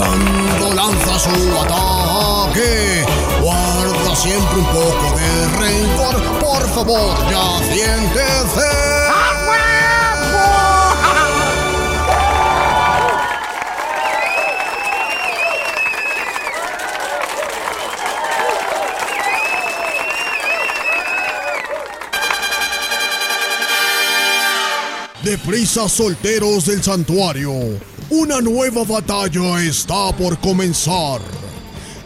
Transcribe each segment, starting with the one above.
Cuando lanza su ataque, guarda siempre un poco de rencor. Por favor, ya siéntese. Deprisa solteros del santuario, una nueva batalla está por comenzar.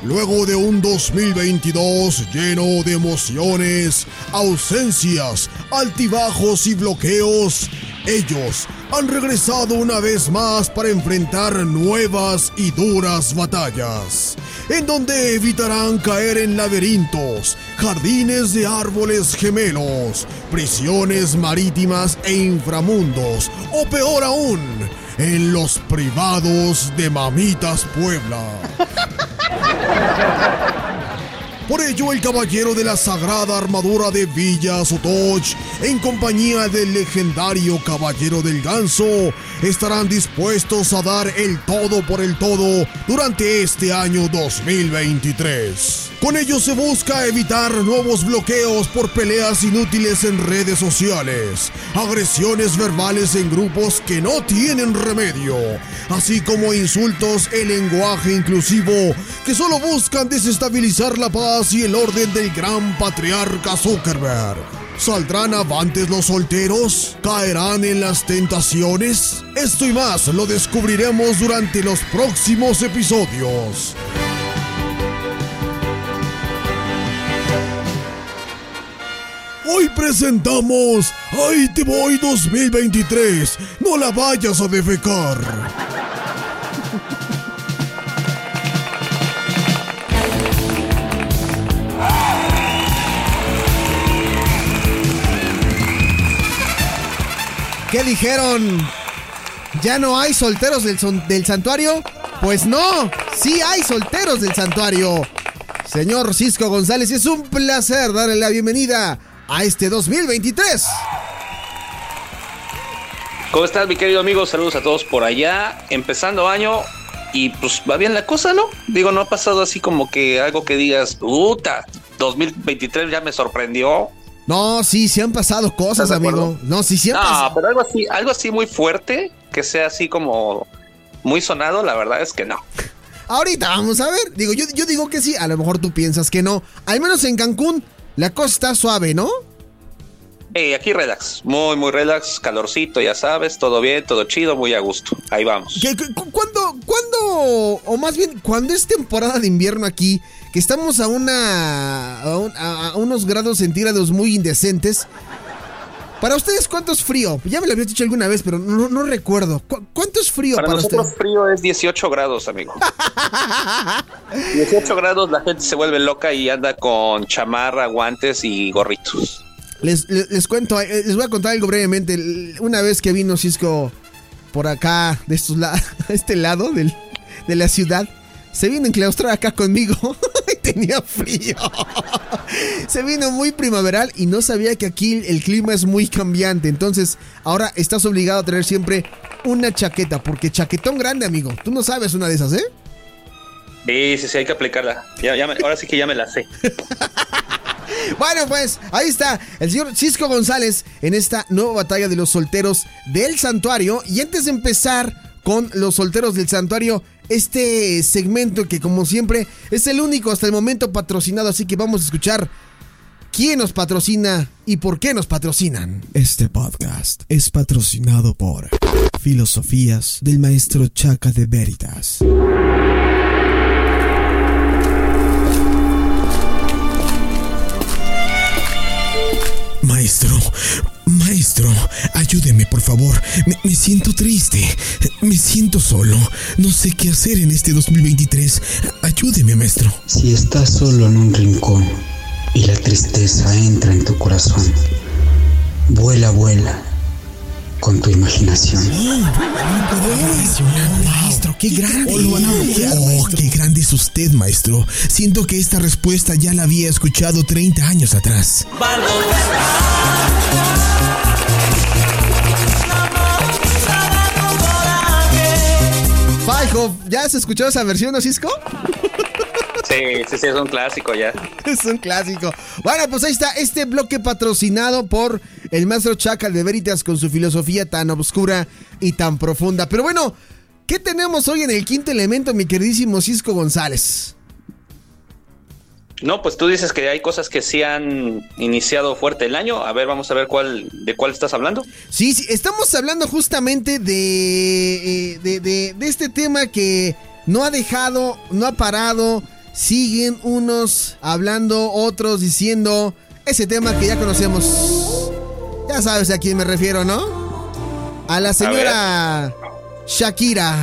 Luego de un 2022 lleno de emociones, ausencias, altibajos y bloqueos, ellos han regresado una vez más para enfrentar nuevas y duras batallas, en donde evitarán caer en laberintos, jardines de árboles gemelos, prisiones marítimas e inframundos, o peor aún, en los privados de Mamitas Puebla. Por ello, el caballero de la sagrada armadura de Villa Sotoch, en compañía del legendario caballero del ganso, estarán dispuestos a dar el todo por el todo durante este año 2023. Con ello se busca evitar nuevos bloqueos por peleas inútiles en redes sociales, agresiones verbales en grupos que no tienen remedio, así como insultos e lenguaje inclusivo que solo buscan desestabilizar la paz y el orden del gran patriarca Zuckerberg. ¿Saldrán avantes los solteros? ¿Caerán en las tentaciones? Esto y más lo descubriremos durante los próximos episodios. Presentamos Ahí te voy 2023. No la vayas a defecar. ¿Qué dijeron? ¿Ya no hay solteros del, del santuario? Pues no, sí hay solteros del santuario. Señor Cisco González, es un placer darle la bienvenida a este 2023. ¿Cómo estás, mi querido amigo? Saludos a todos por allá. Empezando año y pues va bien la cosa, ¿no? Digo, no ha pasado así como que algo que digas, puta, 2023 ya me sorprendió. No, sí, sí han pasado cosas, ¿Estás de amigo. No, sí, sí han No, pasado. pero algo así, algo así muy fuerte, que sea así como muy sonado, la verdad es que no. Ahorita vamos a ver. Digo, yo, yo digo que sí, a lo mejor tú piensas que no. Al menos en Cancún, la cosa está suave, ¿no? Eh, aquí relax, muy, muy relax, calorcito, ya sabes, todo bien, todo chido, muy a gusto. Ahí vamos. ¿Qué- cu- cu- ¿Cuándo, cuándo, o más bien, cuando es temporada de invierno aquí, que estamos a una, a, un- a- a unos grados centígrados muy indecentes? Para ustedes, ¿cuánto es frío? Ya me lo habías dicho alguna vez, pero no, no recuerdo. ¿Cu- ¿Cuánto es frío Para para, nosotros ustedes? frío es 18 grados, amigo. 18 grados, la gente se vuelve loca y anda con chamarra, guantes y gorritos. Les, les, les cuento, eh, les voy a contar algo brevemente. Una vez que vino Cisco por acá, de estos la- este lado del- de la ciudad, se vino a enclaustrar acá conmigo y tenía frío. Se vino muy primaveral y no sabía que aquí el clima es muy cambiante. Entonces, ahora estás obligado a tener siempre una chaqueta, porque chaquetón grande, amigo. Tú no sabes una de esas, ¿eh? Sí, sí, sí, hay que aplicarla. Ya, ya me- ahora sí que ya me la sé. Bueno, pues ahí está el señor Cisco González en esta nueva batalla de los solteros del santuario. Y antes de empezar con los solteros del santuario, este segmento que como siempre es el único hasta el momento patrocinado, así que vamos a escuchar quién nos patrocina y por qué nos patrocinan. Este podcast es patrocinado por Filosofías del Maestro Chaca de Veritas. Maestro, maestro, ayúdeme por favor. Me, siento triste, me siento solo. No sé qué hacer en este 2023. Ayúdeme, maestro. Si estás solo en un rincón y la tristeza entra en tu corazón, vuela, vuela con tu imaginación. Maestro, qué grande. Oh, qué grande es usted, maestro. Siento que esta respuesta ya la había escuchado 30 años atrás. Pero, ¿ya has escuchado esa versión, ¿no, Cisco? Sí, sí, sí, es un clásico ya. Es un clásico. Bueno, pues ahí está este bloque patrocinado por el maestro Chacal de Veritas con su filosofía tan oscura y tan profunda. Pero bueno, ¿qué tenemos hoy en el quinto elemento, mi queridísimo Cisco González? No, pues tú dices que hay cosas que sí han iniciado fuerte el año. A ver, vamos a ver cuál de cuál estás hablando. Sí, sí, estamos hablando justamente de, eh, de, de, de este tema que no ha dejado, no ha parado. Siguen unos hablando, otros diciendo ese tema que ya conocemos. Ya sabes a quién me refiero, ¿no? A la señora Shakira.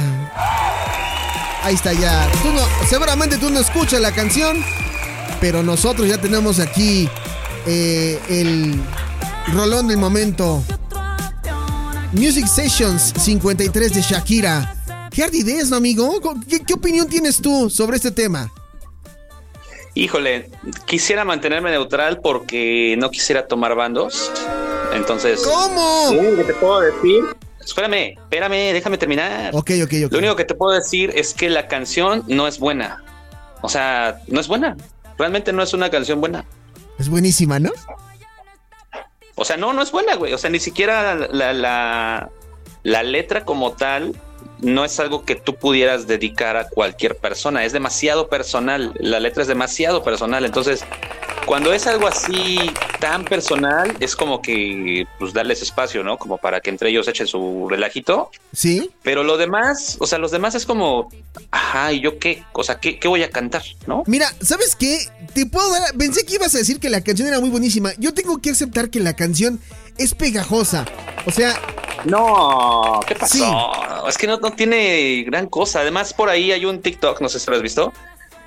Ahí está ya. Tú no, seguramente tú no escuchas la canción, pero nosotros ya tenemos aquí eh, el rolón del momento. Music Sessions 53 de Shakira. ¿Qué ardidez, no, amigo? ¿Qué, ¿Qué, opinión tienes tú sobre este tema? Híjole, quisiera mantenerme neutral porque no quisiera tomar bandos. Entonces. ¿Cómo? Que te puedo decir. Espérame, espérame, déjame terminar. Ok, ok, ok. Lo único que te puedo decir es que la canción no es buena. O sea, no es buena. Realmente no es una canción buena. Es buenísima, ¿no? O sea, no, no es buena, güey. O sea, ni siquiera la, la, la letra como tal no es algo que tú pudieras dedicar a cualquier persona, es demasiado personal, la letra es demasiado personal, entonces cuando es algo así tan personal, es como que pues darles espacio, ¿no? Como para que entre ellos echen su relajito. Sí. Pero lo demás, o sea, los demás es como, ajá, ¿y yo qué? O sea, ¿qué, qué voy a cantar, no? Mira, ¿sabes qué? Te puedo dar, pensé que ibas a decir que la canción era muy buenísima. Yo tengo que aceptar que la canción es pegajosa. O sea, no, ¿qué pasó? Sí. Es que no, no, tiene gran cosa. Además, por ahí hay un TikTok, no sé si lo has visto,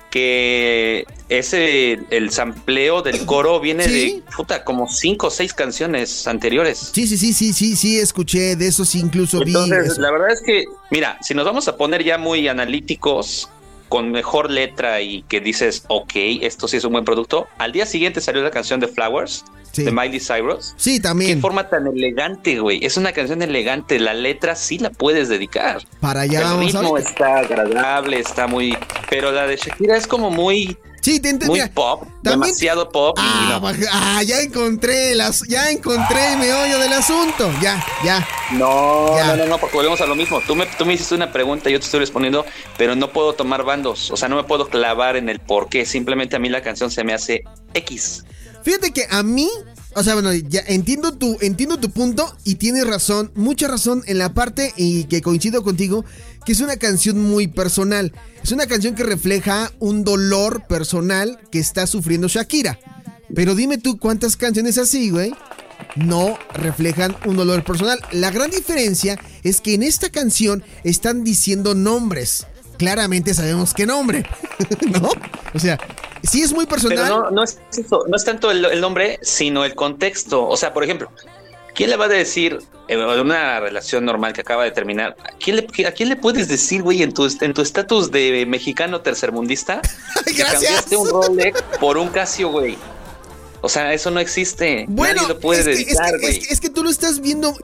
que ese, el sampleo del coro viene ¿Sí? de, puta, como cinco o seis canciones anteriores. Sí, sí, sí, sí, sí, sí, escuché de esos incluso Entonces, vi. Eso. la verdad es que, mira, si nos vamos a poner ya muy analíticos, con mejor letra y que dices, ok, esto sí es un buen producto, al día siguiente salió la canción de Flowers. Sí. de Miley Cyrus. Sí, también. Qué forma tan elegante, güey. Es una canción elegante. La letra sí la puedes dedicar. Para allá El vamos ritmo está agradable, está muy. Pero la de Shakira es como muy. Sí, te Muy pop, también... demasiado pop. Ah, no. ah, ya encontré las, ya encontré el meollo del asunto. Ya, ya. No, ya. no, no, no, porque volvemos a lo mismo. Tú me, tú me hiciste una pregunta y yo te estoy respondiendo, pero no puedo tomar bandos. O sea, no me puedo clavar en el por qué. Simplemente a mí la canción se me hace X. Fíjate que a mí, o sea, bueno, ya entiendo tu, entiendo tu punto y tienes razón, mucha razón en la parte y que coincido contigo, que es una canción muy personal. Es una canción que refleja un dolor personal que está sufriendo Shakira. Pero dime tú cuántas canciones así, güey, no reflejan un dolor personal. La gran diferencia es que en esta canción están diciendo nombres. Claramente sabemos qué nombre, ¿no? O sea, sí es muy personal. Pero no, no, es, eso, no es tanto el, el, nombre, sino el contexto. O sea, por ejemplo, ¿quién le va a decir en una relación normal que acaba de terminar? ¿a quién le, a quién le puedes decir, güey, en tu estatus en tu de mexicano tercermundista? Gracias. Que cambiaste un Rolex por un Casio, güey. O sea, eso no existe. Bueno, Nadie lo puede es que, dedicar, es, que, es, que, es que tú lo estás viendo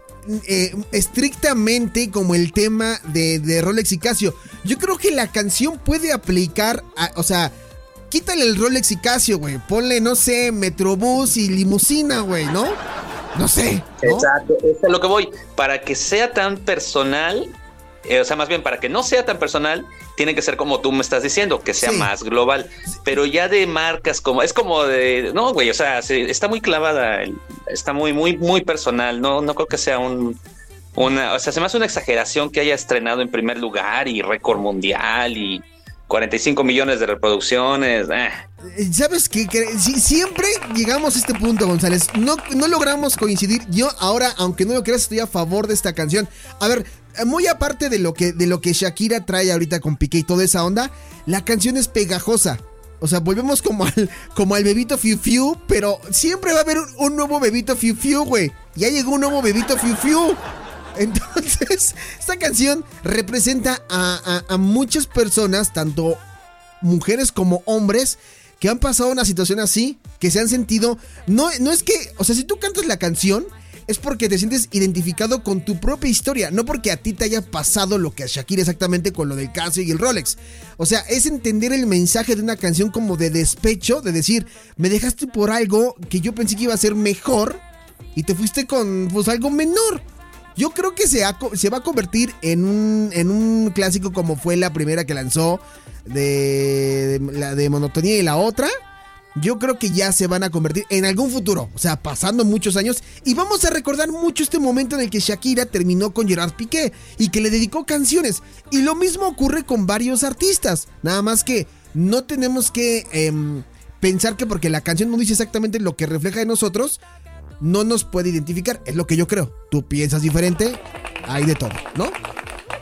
eh, estrictamente como el tema de, de, Rolex y Casio. Yo creo que la canción puede aplicar, a, o sea, quítale el Rolex y Casio, güey. Ponle, no sé, Metrobús y limusina, güey, ¿no? No sé. ¿no? Exacto, eso es lo que voy. Para que sea tan personal, eh, o sea, más bien para que no sea tan personal, tiene que ser como tú me estás diciendo, que sea sí. más global. Pero ya de marcas como, es como de, no, güey, o sea, se, está muy clavada, está muy, muy, muy personal. No, no creo que sea un, una, o sea, se me hace una exageración que haya estrenado en primer lugar y récord mundial y 45 millones de reproducciones. Eh. ¿Sabes qué? Si, siempre llegamos a este punto, González. No, no logramos coincidir. Yo ahora, aunque no lo creas, estoy a favor de esta canción. A ver, muy aparte de lo que, de lo que Shakira trae ahorita con Piqué y toda esa onda, la canción es pegajosa. O sea, volvemos como al, como bebito Fiu Fiu, pero siempre va a haber un, un nuevo bebito Fiu Fiu, güey. Ya llegó un nuevo bebito Fiu Fiu. Entonces, esta canción representa a, a, a, muchas personas, tanto mujeres como hombres, que han pasado una situación así, que se han sentido. No, no es que, o sea, si tú cantas la canción, es porque te sientes identificado con tu propia historia, no porque a ti te haya pasado lo que a Shakira exactamente con lo del Casio y el Rolex. O sea, es entender el mensaje de una canción como de despecho, de decir, me dejaste por algo que yo pensé que iba a ser mejor y te fuiste con pues algo menor. Yo creo que se, va a convertir en un, en un clásico como fue la primera que lanzó de, la de monotonía y la otra yo creo que ya se van a convertir en algún futuro, o sea, pasando muchos años, y vamos a recordar mucho este momento en el que Shakira terminó con Gerard Piqué y que le dedicó canciones. Y lo mismo ocurre con varios artistas, nada más que no tenemos que em, pensar que porque la canción no dice exactamente lo que refleja de nosotros, no nos puede identificar, es lo que yo creo. Tú piensas diferente, hay de todo, ¿no?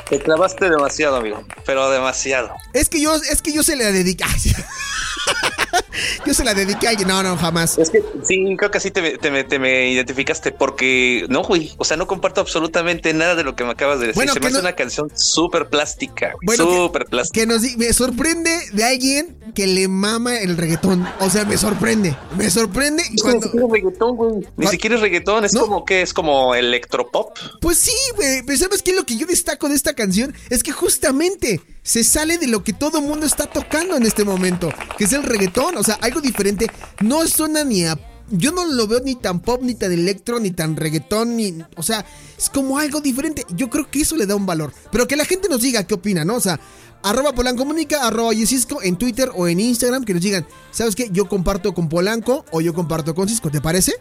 Te clavaste demasiado, amigo, pero demasiado. Es que yo, es que yo se le dediqué. Yo se la dediqué a alguien. No, no, jamás. Es que sí, creo que así te, te, me identificaste porque no, güey. O sea, no comparto absolutamente nada de lo que me acabas de decir. Bueno, se me hace una canción súper plástica. súper plástica. Que nos me sorprende de alguien que le mama el reggaetón. O sea, me sorprende. Me sorprende. cuando... Ni siquiera es reggaetón, güey. Ni siquiera es reggaetón. Es como que es como electropop. Pues sí, güey. Pero ¿sabes qué? Lo que yo destaco de esta canción es que justamente se sale de lo que todo el mundo está tocando en este momento, que es el reggaetón, o sea, algo diferente. No suena ni a yo no lo veo ni tan pop, ni tan electro, ni tan reggaetón, ni. O sea, es como algo diferente. Yo creo que eso le da un valor. Pero que la gente nos diga qué opina, ¿no? O sea, arroba Polancomunica, arroba Yesisco en Twitter o en Instagram, que nos digan, ¿sabes qué? Yo comparto con Polanco o yo comparto con Cisco, ¿te parece?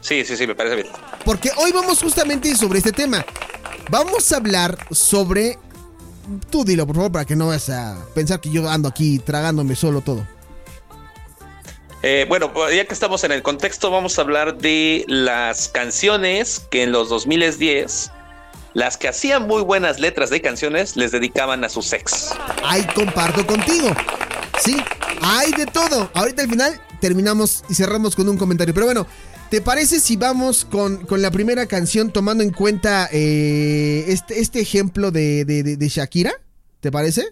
Sí, sí, sí, me parece bien. Porque hoy vamos justamente sobre este tema. Vamos a hablar sobre Tú dilo, por favor, para que no vayas a pensar que yo ando aquí tragándome solo todo. Eh, bueno, pues, ya que estamos en el contexto, vamos a hablar de las canciones que en los 2010, las que hacían muy buenas letras de canciones, les dedicaban a su sex. Ahí comparto contigo. Sí, hay de todo. Ahorita al final terminamos y cerramos con un comentario. Pero bueno, ¿Te parece si vamos con, la primera canción tomando en cuenta eh, este, este, ejemplo de, Shakira? ¿Te parece?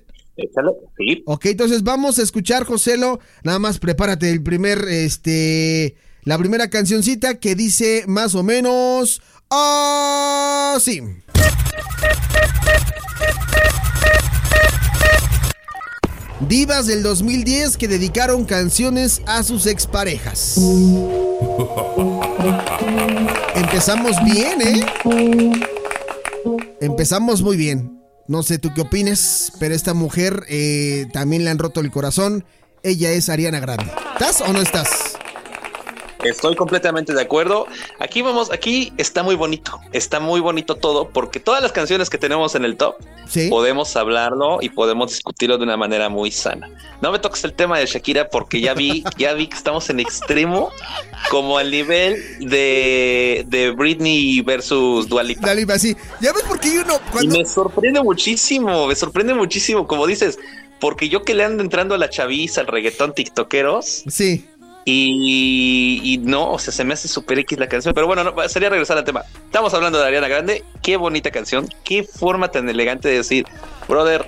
sí. Ok, entonces vamos a escuchar, Joselo. Nada más prepárate el primer, este, la primera cancioncita que dice más o menos así. Divas del 2010 que dedicaron canciones a sus exparejas. Empezamos bien, ¿eh? Empezamos muy bien. No sé tú qué opines, pero esta mujer eh, también le han roto el corazón. Ella es Ariana Grande. ¿Estás o no estás? Estoy completamente de acuerdo. Aquí vamos, aquí está muy bonito, está muy bonito todo, porque todas las canciones que tenemos en el top podemos hablarlo y podemos discutirlo de una manera muy sana. No me toques el tema de Shakira porque ya vi, ya vi que estamos en extremo, como al nivel de, de Britney versus Dualipa. Dualipa, sí. Ya ves por qué uno cuando... Y me sorprende muchísimo, me sorprende muchísimo, como dices, porque yo que le ando entrando a la chaviza, al reggaetón tiktokeros. Sí y, no, o sea, se me hace super X la canción. Pero bueno, no, sería regresar al tema. Estamos hablando de Ariana Grande. Qué bonita canción. Qué forma tan elegante de decir, brother,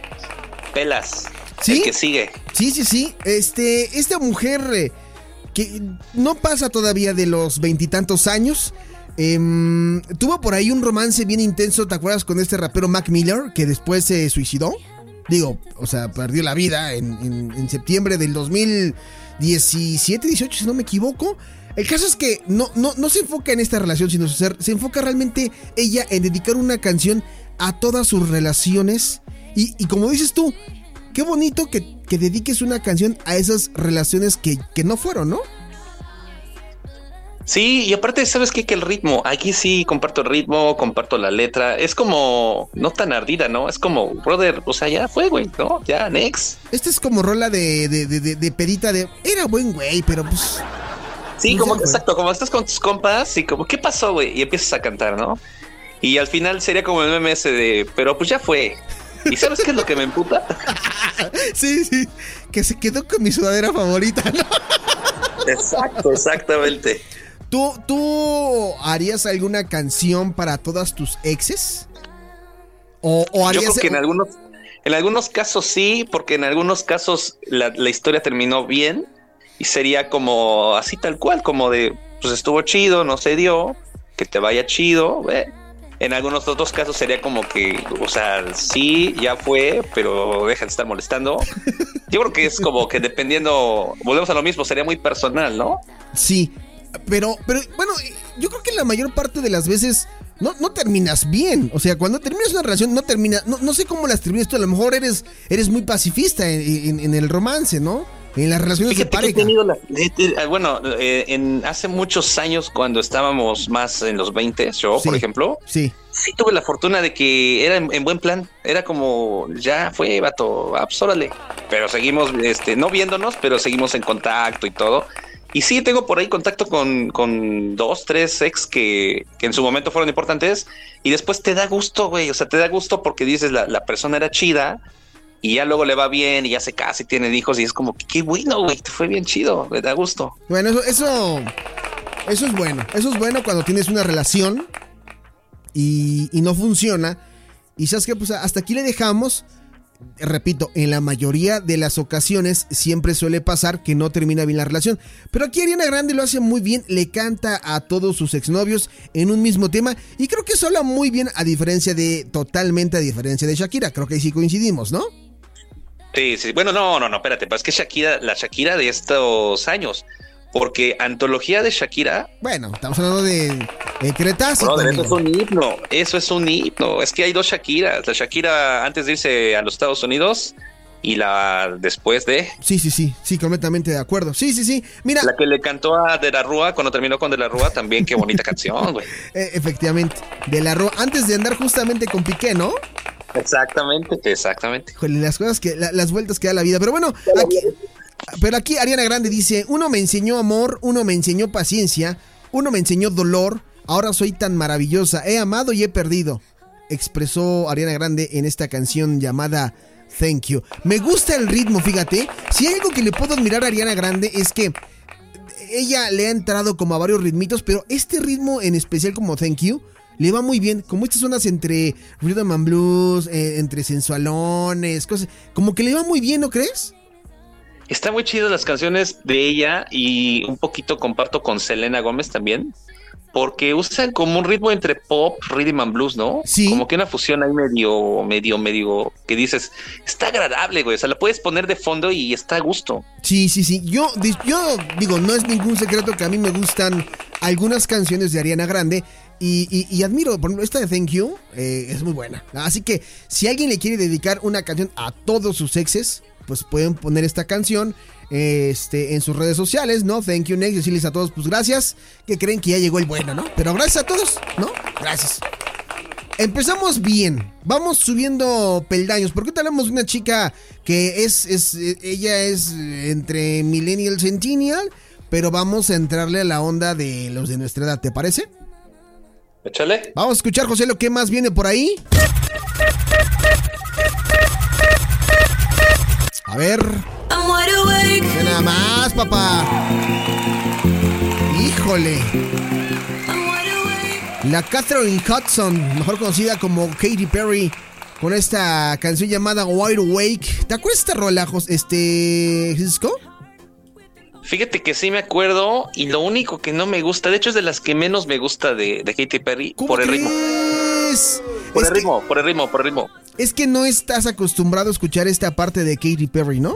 pelas. ¿Sí? que sigue. Sí, sí, sí. Este, esta mujer eh, que no pasa todavía de los veintitantos años. Em, tuvo por ahí un romance bien intenso, ¿te acuerdas con este rapero Mac Miller que después se suicidó? Digo, o sea, perdió la vida en, en, en septiembre del 2000. 17, 18, si no me equivoco. El caso es que no, no, no se enfoca en esta relación, sino se, se enfoca realmente ella en dedicar una canción a todas sus relaciones. Y, como dices tú, qué bonito que, que, dediques una canción a esas relaciones que, que no fueron, ¿no? Sí, y aparte, ¿sabes qué? Que el ritmo, aquí sí comparto el ritmo, comparto la letra, es como no tan ardida, ¿no? Es como, brother, o sea, ya fue, güey, ¿no? Ya, next. Esta es como rola de, de, de, de pedita de, era buen güey, pero pues... Sí, como, exacto, como estás con tus compas y como, ¿qué pasó, güey? Y empiezas a cantar, ¿no? Y al final sería como el MMS de, pero pues ya fue. ¿Y sabes qué es lo que me emputa? sí, sí, que se quedó con mi sudadera favorita, ¿no? Exacto, exactamente. ¿Tú, ¿Tú harías alguna canción para todas tus exes? ¿O, harías... Yo creo que en algunos, en algunos casos sí, porque en algunos casos la, historia terminó bien y sería como así tal cual, como de, pues estuvo chido, no se dio, que te vaya chido. eh. En algunos otros casos sería como que, o sea, sí, ya fue, pero deja de estar molestando. Yo creo que es como que dependiendo, volvemos a lo mismo, sería muy personal, ¿no? Sí, pero, pero bueno, yo creo que la mayor parte de las veces no, no terminas bien. O sea, cuando terminas una relación, no terminas. No, no sé cómo las terminas tú. A lo mejor eres, eres muy pacifista en, en- en el romance, ¿no? En las relaciones de pareja. tenido la- eh, bueno, eh, en hace muchos años cuando estábamos más en los 20, yo, Sí. por ejemplo, Sí. sí tuve la fortuna de que era en, en buen plan. Era como, ya fue, vato, ah, pues, órale. Pero seguimos, este, no viéndonos, pero seguimos en contacto y todo. Y sí, tengo por ahí contacto con, con dos, tres ex que, que en su momento fueron importantes. Y después te da gusto, güey. O sea, te da gusto porque dices, la, la persona era chida. Y ya luego le va bien y ya se casa y tienen hijos. Y es como, qué bueno, güey, te fue bien chido. Me da gusto. Bueno, eso, eso, eso es bueno. Eso es bueno cuando tienes una relación y, y no funciona. Y sabes que, pues hasta aquí le dejamos. Repito, en la mayoría de las ocasiones siempre suele pasar que no termina bien la relación. Pero aquí Ariana Grande lo hace muy bien, le canta a todos sus exnovios en un mismo tema. Y creo que eso habla muy bien, a diferencia de, totalmente a diferencia de Shakira. Creo que ahí sí coincidimos, ¿no? Sí, sí. Bueno, no, no, no, espérate, es que Shakira, la Shakira de estos años, porque antología de Shakira, Bueno, estamos hablando de, de brother, eso es un himno, eso es un himno. Es que hay dos Shakiras, la Shakira antes de irse a los Estados Unidos y la después de, Sí, sí, sí, sí, completamente de acuerdo. Sí, sí, sí. Mira, la que le cantó a De la Rúa cuando terminó con De la Rúa, también qué bonita canción, güey. eh, efectivamente, de la Ro- antes de andar justamente con Piqué, ¿no? Exactamente, exactamente. Las cosas que, la- las vueltas que da la vida. Pero bueno, aquí, pero aquí Ariana Grande dice, uno me enseñó amor, uno me enseñó paciencia, uno me enseñó dolor, ahora soy tan maravillosa, he amado y he perdido. Expresó Ariana Grande en esta canción llamada Thank You. Me gusta el ritmo, fíjate. Si hay algo que le puedo admirar a Ariana Grande es que ella le ha entrado como a varios ritmitos, pero este ritmo en especial como Thank You le va muy bien. Como estas zonas entre rhythm and blues, eh, entre sensualones, cosas, como que le va muy bien, ¿no crees? Está muy chido las canciones de ella y un poquito comparto con Selena Gómez también, porque usan como un ritmo entre pop, rhythm and blues, ¿no? Sí. Como que una fusión ahí medio, medio, medio, que dices, está agradable, güey, o sea, la puedes poner de fondo y está a gusto. Sí, sí, sí. Yo, yo digo, no es ningún secreto que a mí me gustan algunas canciones de Ariana Grande. Y, y- y admiro, por ejemplo, esta de Thank You eh, es muy buena. Así que si alguien le quiere dedicar una canción a todos sus exes, pues pueden poner esta canción este, en sus redes sociales, ¿no? Thank you next, decirles a todos, pues gracias, que creen que ya llegó el bueno, ¿no? Pero gracias a todos, ¿no? Gracias. Empezamos bien, vamos subiendo peldaños, porque de una chica que es, es eh, ella es entre millennial centennial, pero vamos a entrarle a la onda de los de nuestra edad, ¿te parece? Échale. Vamos a escuchar, José, lo que más viene por ahí. A ver, nada más, papá. Híjole. La Catherine Hudson, mejor conocida como Katy Perry, con esta canción llamada Wide Awake. ¿Te acuerdas de esta rola, este, Cisco? Fíjate que sí me acuerdo y lo único que no me gusta, de hecho es de las que menos me gusta de, de Katy Perry, ¿Cómo por el ritmo. Por el ritmo, por el ritmo, por el ritmo. Es que no estás acostumbrado a escuchar esta parte de Katy Perry, ¿no?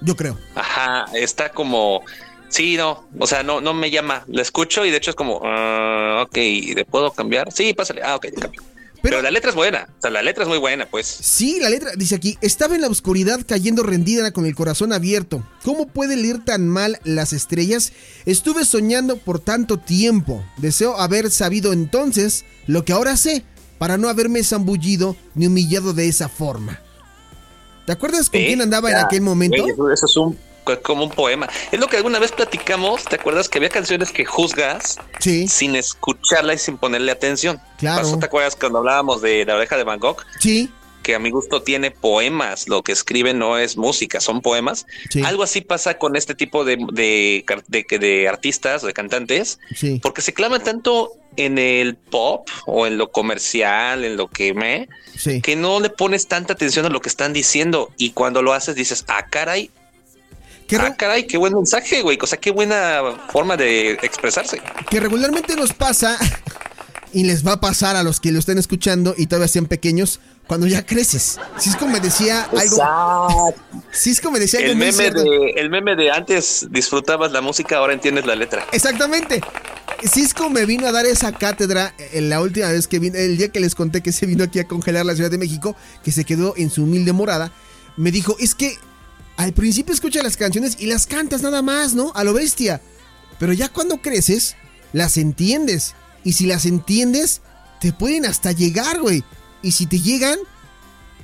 Yo creo. Ajá, está como. Sí, no, o sea, no, no me llama. La escucho y de hecho es como, ah, ok, ¿le puedo cambiar? Sí, pásale. Ah, ok, cambio. Pero, Pero- la letra es buena, o sea, la letra es muy buena, pues. Sí, la letra dice aquí, estaba en la oscuridad cayendo rendida con el corazón abierto. ¿Cómo puede leer tan mal las estrellas? Estuve soñando por tanto tiempo. Deseo haber sabido entonces lo que ahora sé, para no haberme zambullido ni humillado de esa forma. ¿Te acuerdas con Sí, quién andaba en aquel momento? güey, eso, eso es un como un poema. Es lo que alguna vez platicamos, ¿te acuerdas que había canciones que juzgas Sí, sin escucharla y sin ponerle atención? Claro. ¿Te acuerdas cuando hablábamos de la oreja de Van Gogh? sí, que a mi gusto tiene poemas, lo que escribe no es música, son poemas. Sí. Algo así pasa con este tipo de, de, de, de artistas o de cantantes, sí. porque se claman tanto en el pop o en lo comercial, en lo que me, Sí. que no le pones tanta atención a lo que están diciendo y cuando lo haces dices, ah, caray, Que, ah, caray, qué buen mensaje, güey, o sea, qué buena forma de expresarse. que regularmente nos pasa y les va a pasar a los que lo estén escuchando y todavía sean pequeños cuando ya creces. Cisco me decía algo. Exacto. Cisco me decía algo El muy meme, cierto. de, el meme de antes disfrutabas la música, ahora entiendes la letra. Exactamente. Cisco me vino a dar esa cátedra en la última vez que vino, el día que les conté que se vino aquí a congelar la Ciudad de México, que se quedó en su humilde morada. Me dijo, es que al principio escuchas las canciones y las cantas nada más, ¿no? A lo bestia. Pero ya cuando creces, las entiendes. Y si las entiendes, te pueden hasta llegar, güey. Y si te llegan,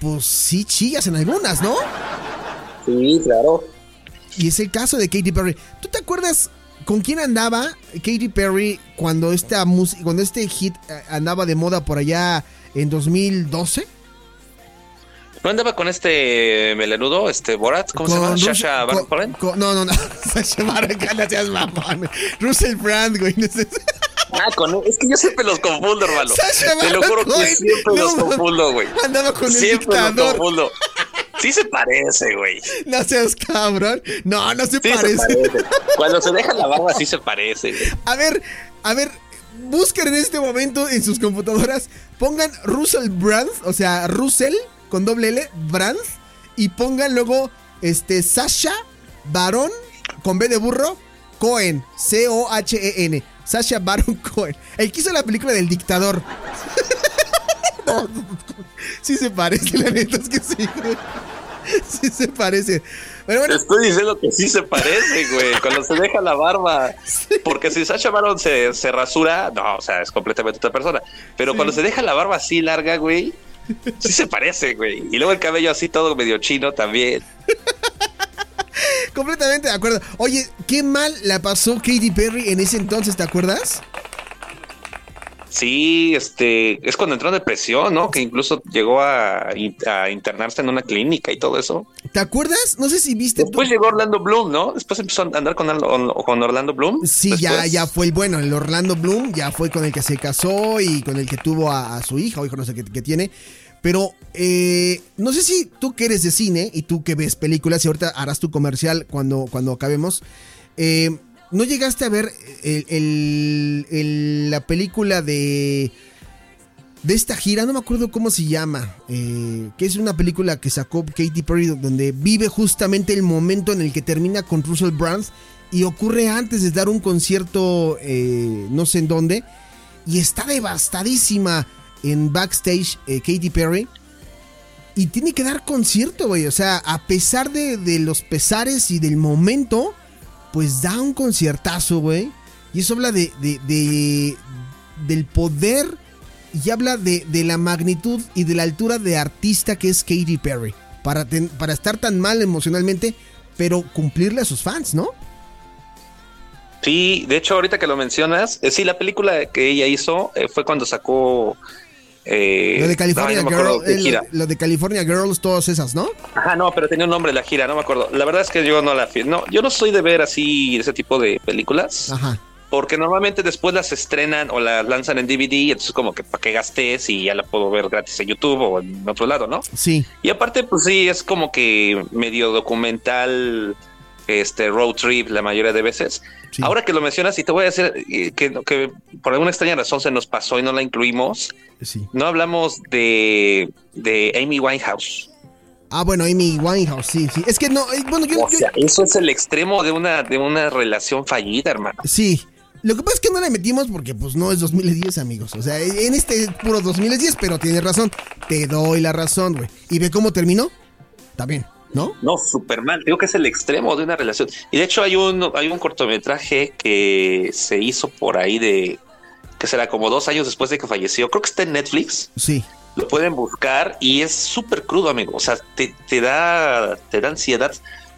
pues sí chillas en algunas, ¿no? Sí, claro. Y es el caso de Katy Perry. ¿Tú te acuerdas con quién andaba Katy Perry cuando esta música, cuando este hit eh, andaba de moda por allá en 2012? ¿No andaba con este melenudo, este Borat? ¿Cómo se llama? Rus- Sasha Baron Cohen. No, no, no. Sasha Baron Cohen, seas mamón. Russell Brand, güey. No con es que yo siempre los confundo, hermano. Sasha Te lo juro que siempre los confundo, güey. Andaba con el Siempre los confundo. Sí se parece, güey. No seas cabrón. No, no se Sí parece. se parece. Cuando se deja la barba sí se parece, güey. A ver, a ver, busquen en este momento en sus computadoras, pongan Russell Brand, o sea, Russell con doble L, Brand, y pongan luego este Sasha Baron con B de burro, Cohen, C-O-H-E-N, Sasha Baron Cohen, el que hizo la película del dictador. Sí se parece, la neta es que sí, güey. Sí se parece. Pero Te bueno, estoy diciendo que sí se parece, güey. Cuando se deja la barba. Porque si Sasha Baron se, se rasura, no, o sea, es completamente otra persona. Pero cuando se deja la barba así larga, güey, sí se parece, güey. Y luego el cabello así todo medio chino también. Completamente de acuerdo. Oye, qué mal la pasó Katy Perry en ese entonces, ¿te acuerdas? Sí, este, es cuando entró en depresión, ¿no? Que incluso llegó a, a internarse en una clínica y todo eso. ¿Te acuerdas? No sé si viste. tú- Después llegó Orlando Bloom, ¿no? Después empezó a andar con, Orlando- con Orlando Bloom. Sí, ya, Después. ya fue el bueno, el Orlando Bloom, ya fue con el que se casó y con el que tuvo a, a su hija o hijo, no sé qué, qué tiene. Pero eh, no sé si tú que eres de cine y tú que ves películas y ahorita harás tu comercial cuando, cuando acabemos. eh, ¿No llegaste a ver la película de, de esta gira? No me acuerdo cómo se llama. eh, que es una película que sacó Katy Perry donde vive justamente el momento en el que termina con Russell Brand y ocurre antes de dar un concierto eh, no sé en dónde y está devastadísima en backstage eh, Katy Perry y tiene que dar concierto, güey. O sea, a pesar de, de los pesares y del momento, pues da un conciertazo, güey. Y eso habla de, de- de- del poder y habla de, de la magnitud y de la altura de artista que es Katy Perry. Para, para estar tan mal emocionalmente, pero cumplirle a sus fans, ¿no? Sí, de hecho, ahorita que lo mencionas, eh, sí, la película que ella hizo eh, fue cuando sacó. Eh, Lo de California no Girls, eh, lo- de California Girls, todas esas, ¿no? Ajá, no, pero tenía un nombre la gira, no me acuerdo. La verdad es que yo no la no, yo no soy de ver así ese tipo de películas, Ajá. porque normalmente después las estrenan o las lanzan en DVD, y entonces como que para que gastes y ya la puedo ver gratis en YouTube o en otro lado, ¿no? Sí. Y aparte, pues sí, es como que medio documental, este road trip la mayoría de veces. Sí. Ahora que lo mencionas, y te voy a decir que, que por alguna extraña razón se nos pasó y no la incluimos, Sí. no hablamos de, de Amy Winehouse. Ah, bueno, Amy Winehouse, sí, sí. Es que no, eh, bueno, yo, O yo- sea, eso es el extremo de una, de una relación fallida, hermano. sí. Lo que pasa es que no la metimos porque pues no es 2010, amigos. O sea, en este es puro 2010, pero tienes razón. Te doy la razón, güey. ¿Y ve cómo terminó? También, ¿no? No, súper mal. Digo que es el extremo de una relación. Y de hecho hay un, hay un cortometraje que se hizo por ahí de, que será como dos años después de que falleció. Creo que está en Netflix. Sí. Lo pueden buscar y es súper crudo, amigo. O sea, te, te da, te da ansiedad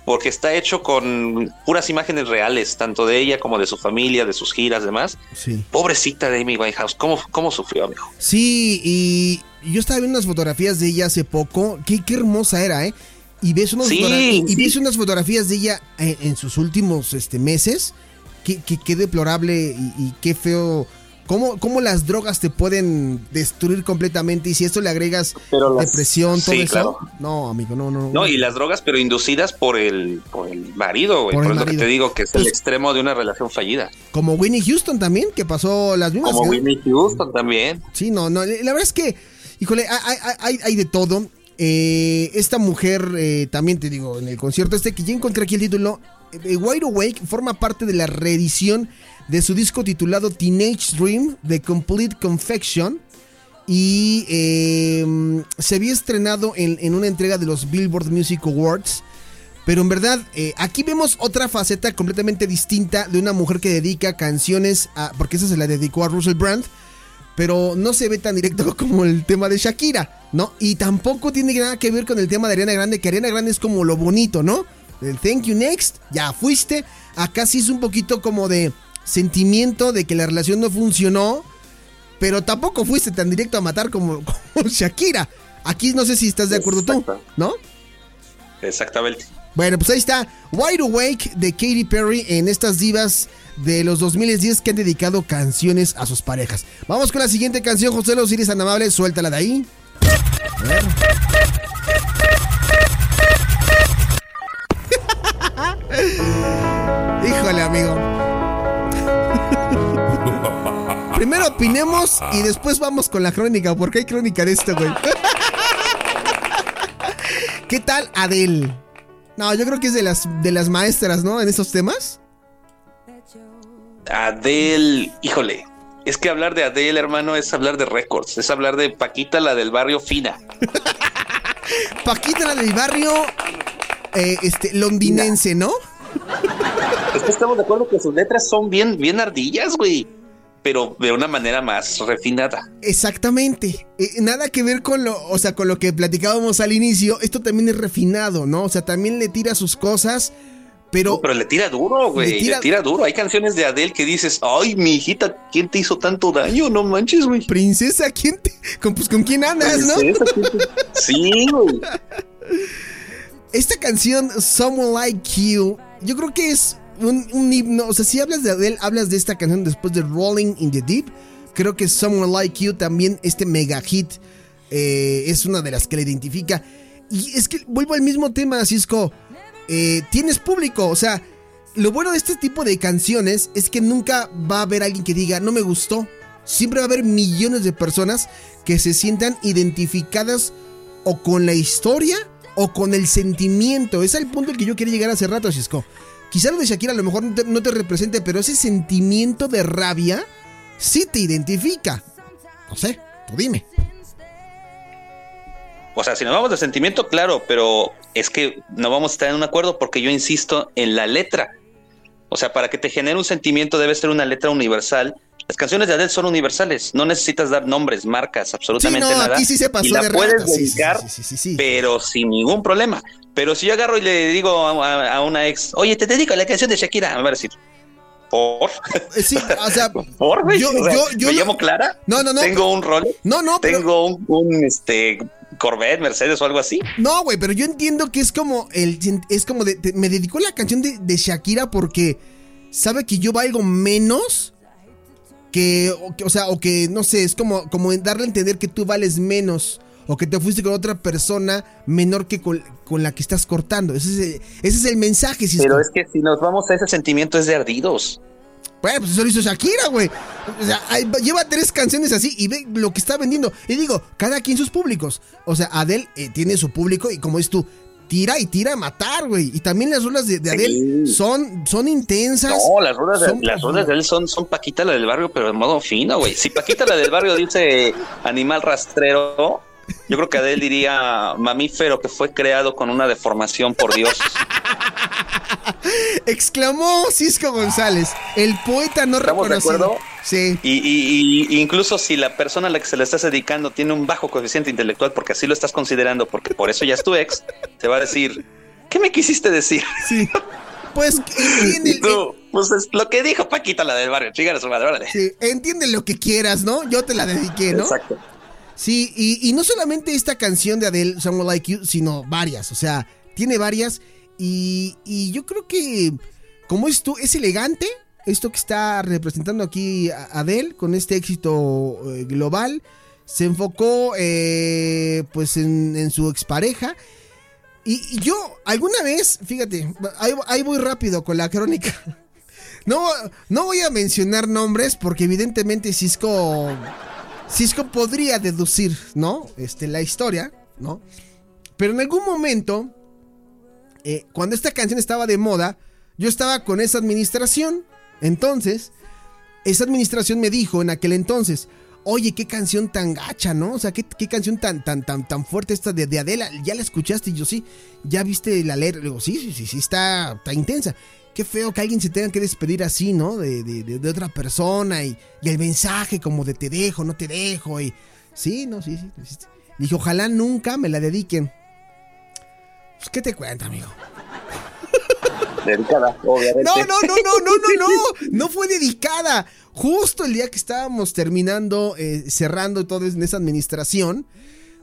porque está hecho con puras imágenes reales, tanto de ella como de su familia, de sus giras, demás. Sí. Pobrecita de Amy Winehouse, ¿cómo, cómo sufrió, amigo? Sí, y yo estaba viendo unas fotografías de ella hace poco. Qué, qué hermosa era, ¿eh? Y ves unas, Sí, fotogra- y, y sí. ves unas fotografías de ella en, en sus últimos este, meses. Qué, qué- qué deplorable y, y qué feo cómo, cómo las drogas te pueden destruir completamente y si esto le agregas Pero las- depresión, todo sí, eso. claro. No, amigo, no, no. No, y las drogas, pero inducidas por el, por el marido, güey. Por Por, el eso que marido. te digo que es Pues- el extremo de una relación fallida. Como Winnie Houston también, que pasó las mismas. Como que- Whitney Houston también. Sí, no, no. La verdad es que, híjole, hay, hay- hay- hay de todo. Eh, esta mujer, eh, también te digo, en el concierto este, que ya encontré aquí el título, eh, Wide Awake forma parte de la reedición de su disco titulado Teenage Dream, The Complete Confection. Y se había estrenado en, en una entrega de los Billboard Music Awards. Pero en verdad, aquí vemos otra faceta completamente distinta de una mujer que dedica canciones. Porque esa se la dedicó a Russell Brand. Pero no se ve tan directo como el tema de Shakira, ¿no? Y tampoco tiene nada que ver con el tema de Ariana Grande, que Ariana Grande es como lo bonito, ¿no? El thank you next, ya fuiste. Acá sí es un poquito como de sentimiento de que la relación no funcionó. Pero tampoco fuiste tan directo a matar como, como Shakira. Aquí no sé si estás de acuerdo tú. ¿no? Exactamente. Bueno, pues ahí está Wide Awake de Katy Perry en estas divas de los 2010 que han dedicado canciones a sus parejas. Vamos con la siguiente canción, José Los Iris amable, suéltala de ahí. Híjole, amigo. Primero opinemos y después vamos con la crónica, porque hay crónica de esto, güey. ¿Qué tal Adele? No, yo creo que es de las, de las maestras, ¿no? En esos temas. Adele, híjole. Es que hablar de Adele, hermano, es hablar de récords. Es hablar de Paquita, la del barrio fina. Paquita, la del barrio eh, este, londinense, ¿no? Es que estamos de acuerdo que sus letras son bien, bien ardillas, güey. Pero de una manera más refinada. Exactamente. Eh, nada que ver con lo, o sea, con lo que platicábamos al inicio. Esto también es refinado, ¿no? O sea, también le tira sus cosas, pero, No, pero le tira duro, güey. Le Le tira- duro. Hay canciones de Adele que dices, ay, mi hijita, ¿quién te hizo tanto daño? No manches, güey. princesa, ¿quién te, con, pues, con quién andas, no? Princesa, ¿quién te- Sí, güey. Esta canción, Someone Like You, yo creo que es un, himno. O sea, si hablas de Adele, hablas de esta canción después de Rolling in the Deep. Creo que Someone Like You también, este mega hit, eh, es una de las que le identifica. Y es que vuelvo al mismo tema, Cisco. Eh, tienes público, o sea, lo bueno de este tipo de canciones es que nunca va a haber alguien que diga, no me gustó. Siempre va a haber millones de personas que se sientan identificadas o con la historia o con el sentimiento. Es el punto al que yo quería llegar hace rato, Cisco. Quizá lo de Shakira a lo mejor no te, no te represente, pero ese sentimiento de rabia sí te identifica. No sé, tú dime. O sea, si nos vamos de sentimiento, claro, pero es que no vamos a estar en un acuerdo porque yo insisto en la letra. O sea, para que te genere un sentimiento debe ser una letra universal. Las canciones de Adele son universales, no necesitas dar nombres, marcas, absolutamente Sí, no, nada. aquí sí se pasó y la de puedes rata, dedicar, sí, pero sin ningún problema. Pero si yo agarro y le digo a, una ex, oye, te dedico a la canción de Shakira, me va a decir, ¿por? Eh, Sí, o sea, ¿Por? güey? Yo- O sea, yo- yo ¿Me llamo Clara? No, no, no. ¿Tengo un rol? no, no, pero ¿Tengo un, un, este, Corvette, Mercedes o algo así? No, güey, pero yo entiendo que es como el es como de, de- me dedicó la canción de, de Shakira porque sabe que yo valgo menos que o, que- o sea, o que no sé, es como como darle a entender que tú vales menos o que te fuiste con otra persona menor que con, con la que estás cortando. Ese es el, ese es el mensaje, Cisco. Pero es que si nos vamos a ese sentimiento es de ardidos. Bueno, pues eso lo hizo Shakira, güey. O sea, lleva tres canciones así y ve lo que está vendiendo. Y digo, cada quien sus públicos. O sea, Adele eh, tiene su público y como es tú, tira y tira a matar, güey. Y también las rolas de, de Sí. Adele son, son intensas. No, las ruedas de, las de él son, son Paquita la del barrio, pero de modo fino, güey. Si Paquita la del barrio dice animal rastrero, yo creo que Adele diría mamífero que fue creado con una deformación por Dios. Exclamó Cisco González, el poeta no ¿Estamos de reconocido. acuerdo? Sí. Y, y- y incluso si la persona a la que se le estás dedicando tiene un bajo coeficiente intelectual, porque así lo estás considerando, porque por eso ya es tu ex, te va a decir, ¿qué me quisiste decir? Sí. Pues entiende, tú, pues es lo que dijo Paquita la del barrio, chica su madre, órale. sí, entiende lo que quieras, ¿no? Yo te la dediqué, ¿no? Exacto. Sí, y, y no solamente esta canción de Adele, Someone Like You, sino varias. O sea, tiene varias. Y, y yo creo que, como es tú, es elegante, esto que está representando aquí Adele con este éxito eh, global. Se enfocó eh, pues en, en su expareja. Y, y yo alguna vez, fíjate, ahí, ahí voy rápido con la crónica. No, no voy a mencionar nombres porque evidentemente Cisco, Cisco podría deducir, ¿no? Este, la historia, ¿no? Pero en algún momento, eh, cuando esta canción estaba de moda, yo estaba con esa administración. Entonces, esa administración me dijo en aquel entonces, oye, qué canción tan gacha, ¿no? O sea, qué, qué canción tan, tan, tan, tan fuerte esta de, de Adela. ¿Ya la escuchaste? Y yo sí, ¿ya viste la letra? Le digo, sí, sí, sí, sí, está, está intensa. Qué feo que alguien se tenga que despedir así, ¿no? De, de, otra persona y, y el mensaje como de te dejo, no te dejo. Y sí, no, sí, sí. sí. Dije, ojalá nunca me la dediquen. Pues, ¿qué te cuenta, amigo? Dedicada, obviamente. No, no, no, no, no, no, no. No fue dedicada. Justo el día que estábamos terminando, eh, cerrando todo en esa administración,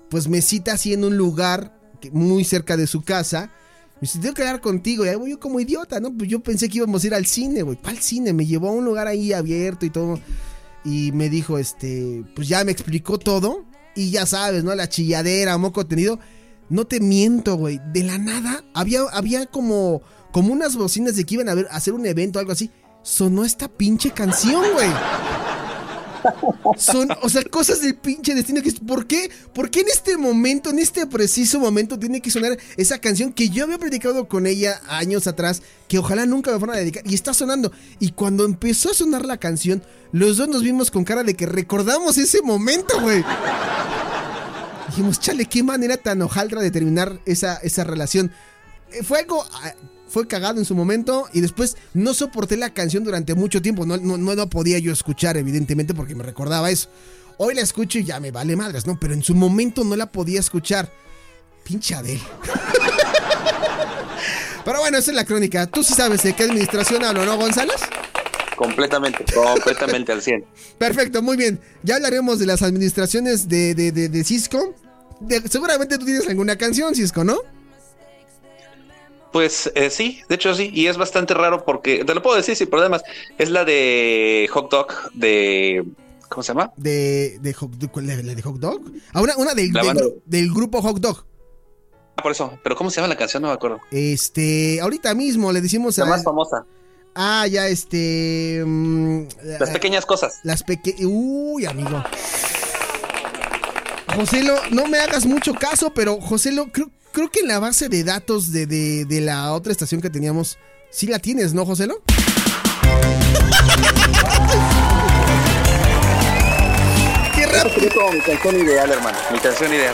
pues me cita así en un lugar que- muy cerca de su casa. Me dice, tengo que hablar contigo. Y ahí voy yo como idiota, ¿no? Pues yo pensé que íbamos a ir al cine, güey. ¿Cuál cine? Me llevó a un lugar ahí abierto y todo. Y me dijo, este, pues ya me explicó todo. Y ya sabes, ¿no? La chilladera, moco tenido. No te miento, güey. De la nada, había, había como, como unas bocinas de que iban a, hacer un evento o algo así. Sonó esta pinche canción, güey. Son, o sea, cosas del pinche destino. Que, ¿Por qué? ¿Por qué en este momento, en este preciso momento, tiene que sonar esa canción que yo había predicado con ella años atrás? Que ojalá nunca me fueran a dedicar. Y está sonando. Y cuando empezó a sonar la canción, los dos nos vimos con cara de que recordamos ese momento, güey. Dijimos, chale, qué manera tan hojaldra de terminar esa, esa relación. Eh, Fue algo. Fue cagado en su momento y después no soporté la canción durante mucho tiempo. No, no, no la podía yo escuchar, evidentemente, porque me recordaba eso. Hoy la escucho y ya me vale madres, ¿no? Pero en su momento no la podía escuchar. Pinche Adele. Pero bueno, esa es la crónica. Tú sí sabes de qué administración hablo, ¿no, González? Completamente, completamente al 100. Perfecto, muy bien. Ya hablaremos de las administraciones de, de, de, de Cisco. De- seguramente tú tienes alguna canción, Cisco, ¿no? Pues eh, sí, de hecho sí, y es bastante raro porque, te lo puedo decir sin problemas, es la de Hot Dog de... ¿Cómo se llama? De, de, hot, de, ¿cuál es la de Hot Dog. Ah, una, una del, La del del grupo Hot Dog. Ah, por eso, pero ¿cómo se llama la canción? No me acuerdo. Este, ahorita mismo le decimos La a. más famosa, Ah, ya, este. mm, Las pequeñas cosas. Las pequeñas. Uy, amigo. Joselo, no me hagas mucho caso, pero Joselo, creo, creo que en la base de datos de, de, de la otra estación que teníamos, sí la tienes, ¿no, Joselo? Qué, como mi canción ideal, hermano. Mi canción ideal.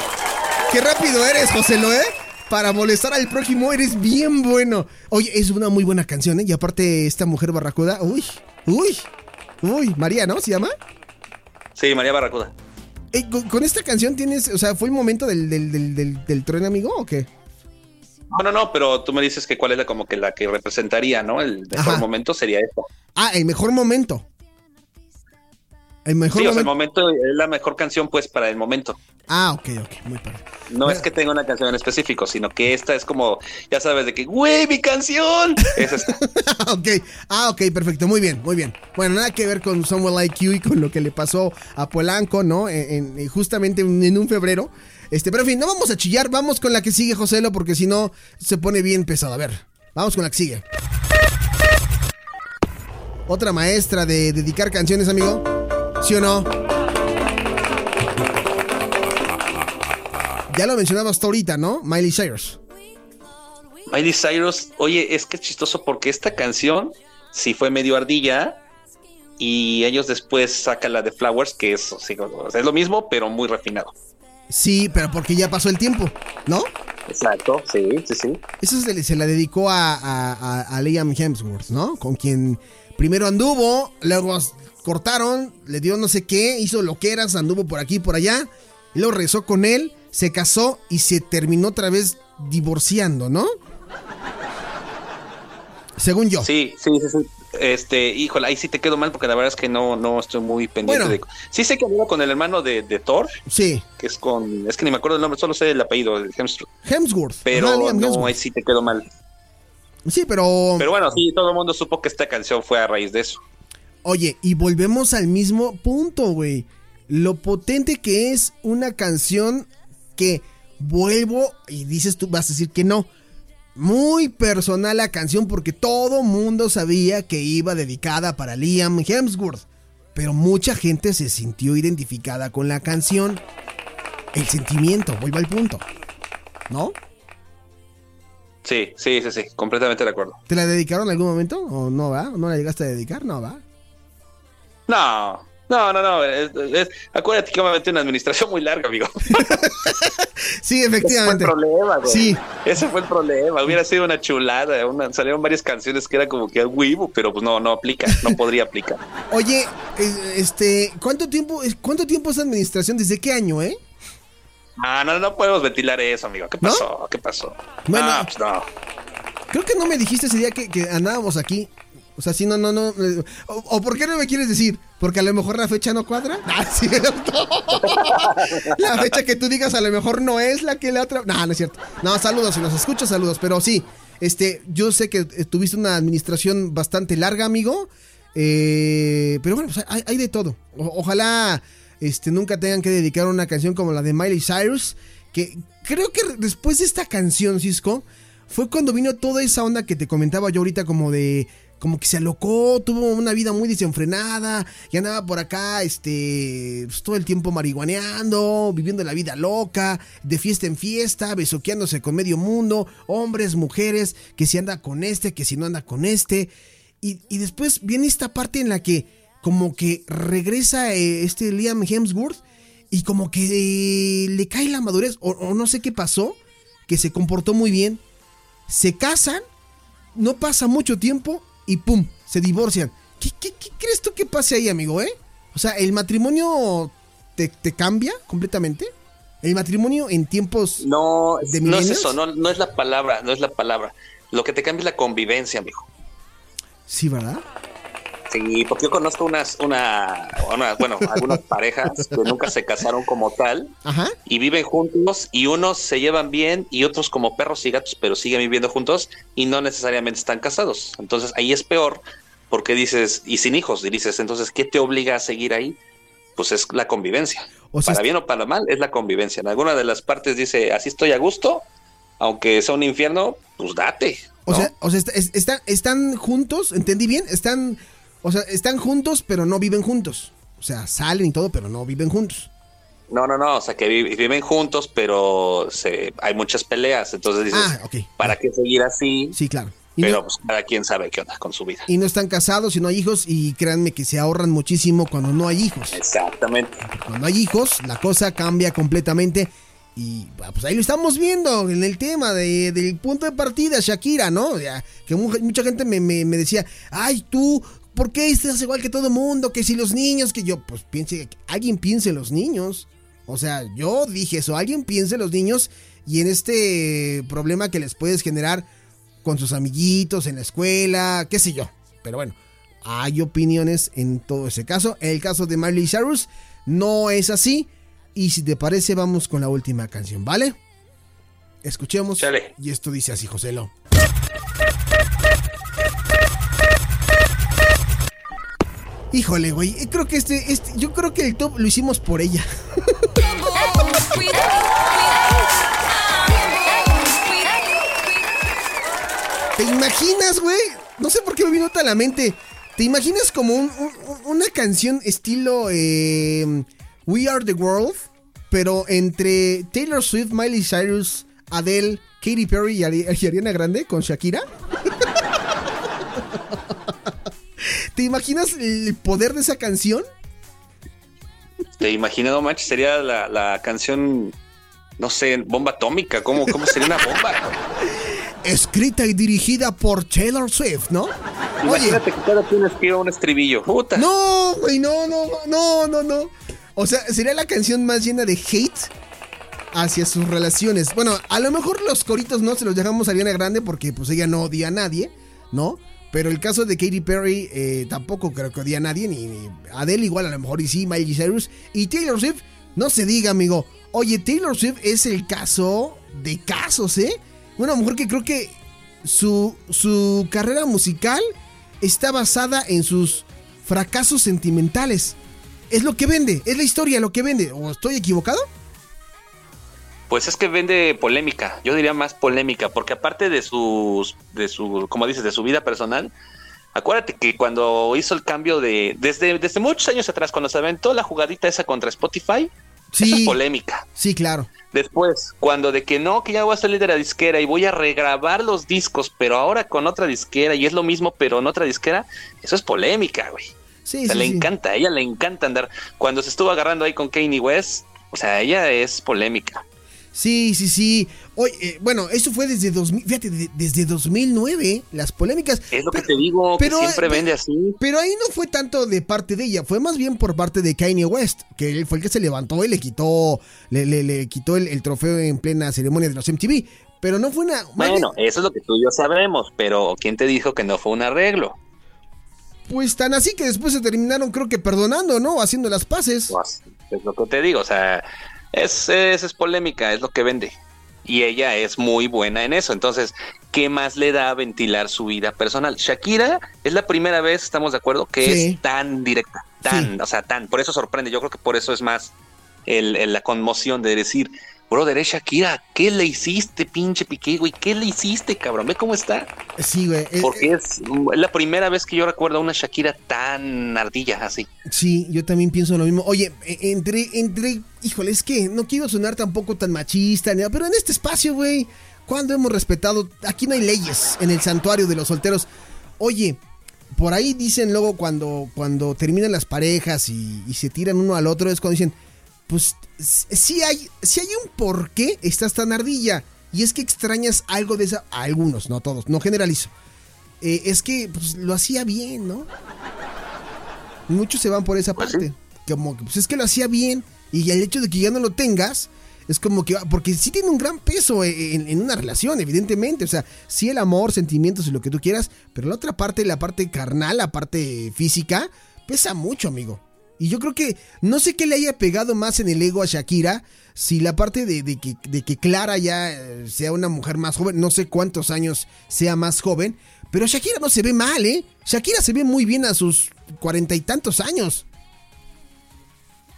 qué rápido eres, Joselo, ¿eh? Para molestar al prójimo eres bien bueno. Oye, es una muy buena canción, ¿eh? Y aparte, esta mujer barracuda, uy, uy, uy, María, ¿no? ¿Se llama? Sí, María Barracuda. Eh, con, con esta canción tienes, o sea, ¿fue el momento del, del, del, del, del tren, amigo, o qué? No, no, no, pero tú me dices que cuál es la como que la que representaría, ¿no? El mejor Ajá. momento sería esta. Ah, el mejor momento. El mejor Sí, o sea, el momento. es la mejor canción, pues, para el momento. Ah, ok, ok, muy padre. No es que tenga una canción en específico, sino que esta es como, ya sabes, de que, güey, mi canción. Es esta. ok, ah, ok, perfecto, muy bien, muy bien. Bueno, nada que ver con Someone Like You y con lo que le pasó a Polanco, ¿no? En, en- justamente en, en un febrero. Este, pero en fin, no vamos a chillar, vamos con la que sigue, Joselo, porque si no se pone bien pesado. A ver, vamos con la que sigue. Otra maestra de dedicar canciones, amigo. ¿Sí o no? Ya lo mencionaba hasta ahorita, ¿no? Miley Cyrus. Miley Cyrus, oye, es que es chistoso porque esta canción sí fue medio ardilla y ellos después sacan la de Flowers, que es, lo mismo, pero muy refinado. Sí, pero porque ya pasó el tiempo, ¿no? Exacto, sí, sí, sí. Eso se, la dedicó a, a- a- a Liam Hemsworth, ¿no? Con quien primero anduvo, luego cortaron, le dio no sé qué, hizo loqueras, anduvo por aquí y por allá, y luego regresó con él, se casó y se terminó otra vez divorciando, ¿no? Según yo. Sí, sí, sí, sí. Este, híjole, ahí sí te quedo mal porque la verdad es que no, no estoy muy pendiente Bueno. de. Sí sé que habló con el hermano de, de Thor, Sí. que es con. Es que ni me acuerdo el nombre, solo sé el apellido, el Hemsworth. Hemsworth. Pero Ajá, Liam no, Hemsworth. ahí sí te quedo mal. Sí, pero, Pero bueno, sí, todo el mundo supo que esta canción fue a raíz de eso. Oye, y volvemos al mismo punto, güey. Lo potente que es una canción que vuelvo y dices tú, vas a decir que no. Muy personal la canción porque todo mundo sabía que iba dedicada para Liam Hemsworth. Pero mucha gente se sintió identificada con la canción. El sentimiento, vuelvo al punto. ¿No? Sí, sí, sí, sí, completamente de acuerdo. ¿Te la dedicaron en algún momento? ¿O no va? ¿No la llegaste a dedicar? No va. No, no, no, no. es- es- acuérdate que me metí una administración muy larga, amigo. Sí, Ese fue el efectivamente. problema, güey. Sí. Ese fue el problema. Hubiera sido una chulada. una- salieron varias canciones que era como que huevo, pero pues no, no aplica, no podría aplicar. Oye, este, ¿cuánto tiempo, cuánto tiempo es administración? ¿Desde qué año, eh? Ah, no, no podemos ventilar eso, amigo. ¿Qué ¿No? pasó? ¿Qué pasó? Bueno. no, pues no. Creo que no me dijiste ese día que, que andábamos aquí. O sea, sí, no, no, no. eh, O, por qué no me quieres decir? ¿Porque a lo mejor la fecha no cuadra? Ah, cierto. la fecha que tú digas a lo mejor no es la que la otra. No, no es cierto. No, saludos, si nos escuchas, saludos. Pero sí, este, yo sé que eh, tuviste una administración bastante larga, amigo. Eh, pero bueno, pues hay, de todo. Ojalá este, nunca tengan que dedicar una canción como la de Miley Cyrus. Que creo que después de esta canción, Cisco, fue cuando vino toda esa onda que te comentaba yo ahorita como de como que se alocó, tuvo una vida muy desenfrenada y andaba por acá este pues, todo el tiempo marihuaneando, viviendo la vida loca, de fiesta en fiesta, besoqueándose con medio mundo, hombres, mujeres, que si anda con este, que si no anda con este. Y, y después viene esta parte en la que como que regresa eh, este Liam Hemsworth y como que eh, le cae la madurez o, o no sé qué pasó, que se comportó muy bien, se casan, no pasa mucho tiempo y ¡pum! Se divorcian. ¿Qué, qué- qué crees tú que pase ahí, amigo, eh? O sea, ¿el matrimonio te, te cambia completamente? ¿El matrimonio en tiempos... No, ¿De no es eso, no, no es la palabra, no es la palabra. Lo que te cambia es la convivencia, amigo. Sí, ¿verdad? Sí, porque yo conozco unas, una, una- bueno, algunas parejas que nunca se casaron como tal Ajá. y viven juntos y unos se llevan bien y otros como perros y gatos, pero siguen viviendo juntos y no necesariamente están casados. Entonces ahí es peor porque dices, y sin hijos, y dices, entonces, ¿qué te obliga a seguir ahí? Pues es la convivencia. O sea, para bien o para mal, es la convivencia. En alguna de las partes dice, así estoy a gusto, aunque sea un infierno, pues date. O sea, o sea est- est- están, están juntos, ¿entendí bien? Están, o sea, están juntos, pero no viven juntos. O sea, salen y todo, pero no viven juntos. No, no, no, o sea que vi- viven juntos, pero se, hay muchas peleas, entonces dices, Ah. ¿para qué seguir así? Sí, claro. Pero no, pues cada quien sabe qué onda con su vida. y no están casados y no hay hijos y créanme que se ahorran muchísimo cuando no hay hijos. Exactamente. Cuando hay hijos, la cosa cambia completamente. Y ah, pues ahí lo estamos viendo en el tema de- del punto de partida, Shakira, ¿no? Ya, que mu- mucha gente me, me- me decía, ay, tú, ¿por qué estás igual que todo mundo? Que si los niños, que yo, pues piense, alguien piense en los niños. O sea, yo dije eso, alguien piense en los niños y en este problema que les puedes generar con sus amiguitos en la escuela, qué sé yo. Pero bueno, hay opiniones en todo ese caso. En el caso de Miley Cyrus, no es así. Y si te parece, vamos con la última canción, ¿vale? Escuchemos. Chale. Y esto dice así, Joselo. Híjole, güey. Creo que este, este, yo creo que el top lo hicimos por ella. ¿Te imaginas, güey? No sé por qué me vino a la mente. ¿Te imaginas como un- un- una canción estilo eh, We Are the World? Pero entre Taylor Swift, Miley Cyrus, Adele, Katy Perry y, y Ariana Grande con Shakira. ¿Te imaginas el poder de esa canción? Te imaginas, no manches, sería la, la canción, no sé, bomba atómica. ¿Cómo, cómo sería una bomba? Escrita y dirigida por Taylor Swift, ¿no? Oye, Imagínate que cada quien escriba un estribillo. Puta. No, güey, no, no, no, no, no. O sea, sería la canción más llena de hate hacia sus relaciones. Bueno, a lo mejor los coritos no se los dejamos a Ariana Grande porque pues ella no odia a nadie, ¿no? Pero el caso de Katy Perry eh, tampoco creo que odia a nadie, ni, ni Adele igual a lo mejor y sí, Miley Cyrus. Y Taylor Swift, no se diga, amigo. Oye, Taylor Swift es el caso de casos, ¿eh? Una mujer que creo que su, su carrera musical está basada en sus fracasos sentimentales. Es lo que vende, es la historia lo que vende. ¿O estoy equivocado? Pues es que vende polémica, yo diría más polémica, porque aparte de sus, de su, como dices, de su vida personal, acuérdate que cuando hizo el cambio de, desde, desde muchos años atrás, cuando se aventó la jugadita esa contra Spotify, eso es polémica. Sí, claro. Después, cuando de que no, que ya voy a salir de la disquera y voy a regrabar los discos, pero ahora con otra disquera y es lo mismo, pero en otra disquera, eso es polémica, güey. Sí, o sea, sí, le sí. encanta, a ella le encanta andar. Cuando se estuvo agarrando ahí con Kanye West, o sea, ella es polémica. Sí, sí, sí. Oye, eh, bueno, eso fue desde 2000, fíjate, de- desde 2009, las polémicas. Es lo que te digo, que siempre vende así. Pero ahí no fue tanto de parte de ella, fue más bien por parte de Kanye West, que él fue el que se levantó y le quitó, le, le- le quitó el, el trofeo en plena ceremonia de los MTV. Pero no fue una. Bueno, bien, eso es lo que tú y yo sabremos, pero ¿quién te dijo que no fue un arreglo? pues tan así que después se terminaron, creo que perdonando, ¿no? Haciendo las paces. Pues, es lo que te digo, o sea, es, es, es polémica, es lo que vende. Y ella es muy buena en eso. Entonces, ¿qué más le da a ventilar su vida personal? Shakira es la primera vez, estamos de acuerdo, que Sí. es tan directa, tan, o sea, tan. Por eso sorprende. Yo creo que por eso es más el, el- la conmoción de decir, brother, es Shakira, ¿qué le hiciste, pinche Piqué, güey? ¿Qué le hiciste, cabrón? Ve cómo está. Sí, güey. Porque es la primera vez que yo recuerdo a una Shakira tan ardilla así. Sí, yo también pienso lo mismo. Oye, e- entre, entre, híjole, es que no quiero sonar tampoco tan machista, ni nada, pero en este espacio, güey, cuando hemos respetado, aquí no hay leyes en el santuario de los solteros. Oye, por ahí dicen luego cuando, cuando terminan las parejas y, y se tiran uno al otro, es cuando dicen, pues sí hay, sí hay un por qué estás tan ardilla. Y es que extrañas algo de esa, a algunos, no todos, no generalizo. Eh, es que pues, lo hacía bien, ¿no? Muchos se van por esa Pues parte. Como que pues es que lo hacía bien. Y el hecho de que ya no lo tengas. Es como que. Porque sí tiene un gran peso en, en una relación, evidentemente. O sea, sí el amor, sentimientos y lo que tú quieras. Pero la otra parte, la parte carnal, la parte física, pesa mucho, amigo. Y yo creo que. No sé qué le haya pegado más en el ego a Shakira. Si la parte de, de que, de que Clara ya eh, sea una mujer más joven. No sé cuántos años sea más joven. Pero Shakira no se ve mal, ¿eh? Shakira se ve muy bien a sus cuarenta y tantos años.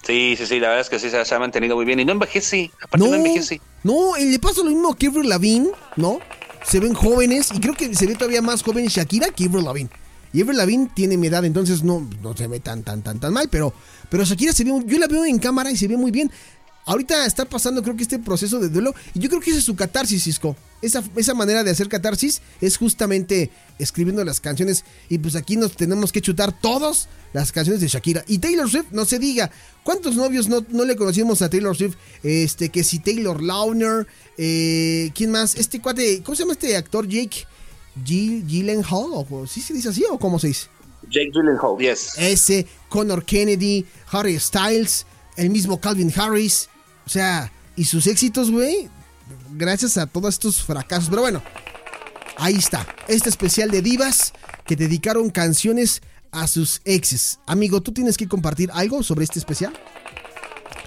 Sí, sí, sí, la verdad es que sí se, ha mantenido muy bien y no envejece, aparte no, No, envejece. no, y le pasa lo mismo a Kevin Lavigne, ¿no? Se ven jóvenes y creo que se ve todavía más joven Shakira que Avril Lavigne. Y Avril Lavigne tiene mi edad, entonces no, no se ve tan, tan, tan, tan mal, pero, pero Shakira se ve, yo la veo en cámara y se ve muy bien. Ahorita está pasando creo que este proceso de duelo y yo creo que esa es su catarsis, Cisco. Esa, esa manera de hacer catarsis es justamente escribiendo las canciones y pues aquí nos tenemos que chutar todas las canciones de Shakira. Y Taylor Swift, no se diga, ¿cuántos novios no, no le conocimos a Taylor Swift? Este, que si Taylor Launer, eh, ¿quién más? Este cuate, ¿cómo se llama este actor Jake? Gill- Gyllenhaal, o ¿sí se dice así o cómo se dice? Jake Gyllenhaal, yes. Ese, Connor Kennedy, Harry Styles, el mismo Calvin Harris. O sea, y sus éxitos, güey, gracias a todos estos fracasos. Pero bueno, ahí está. Este especial de divas que dedicaron canciones a sus exes. Amigo, ¿tú tienes que compartir algo sobre este especial?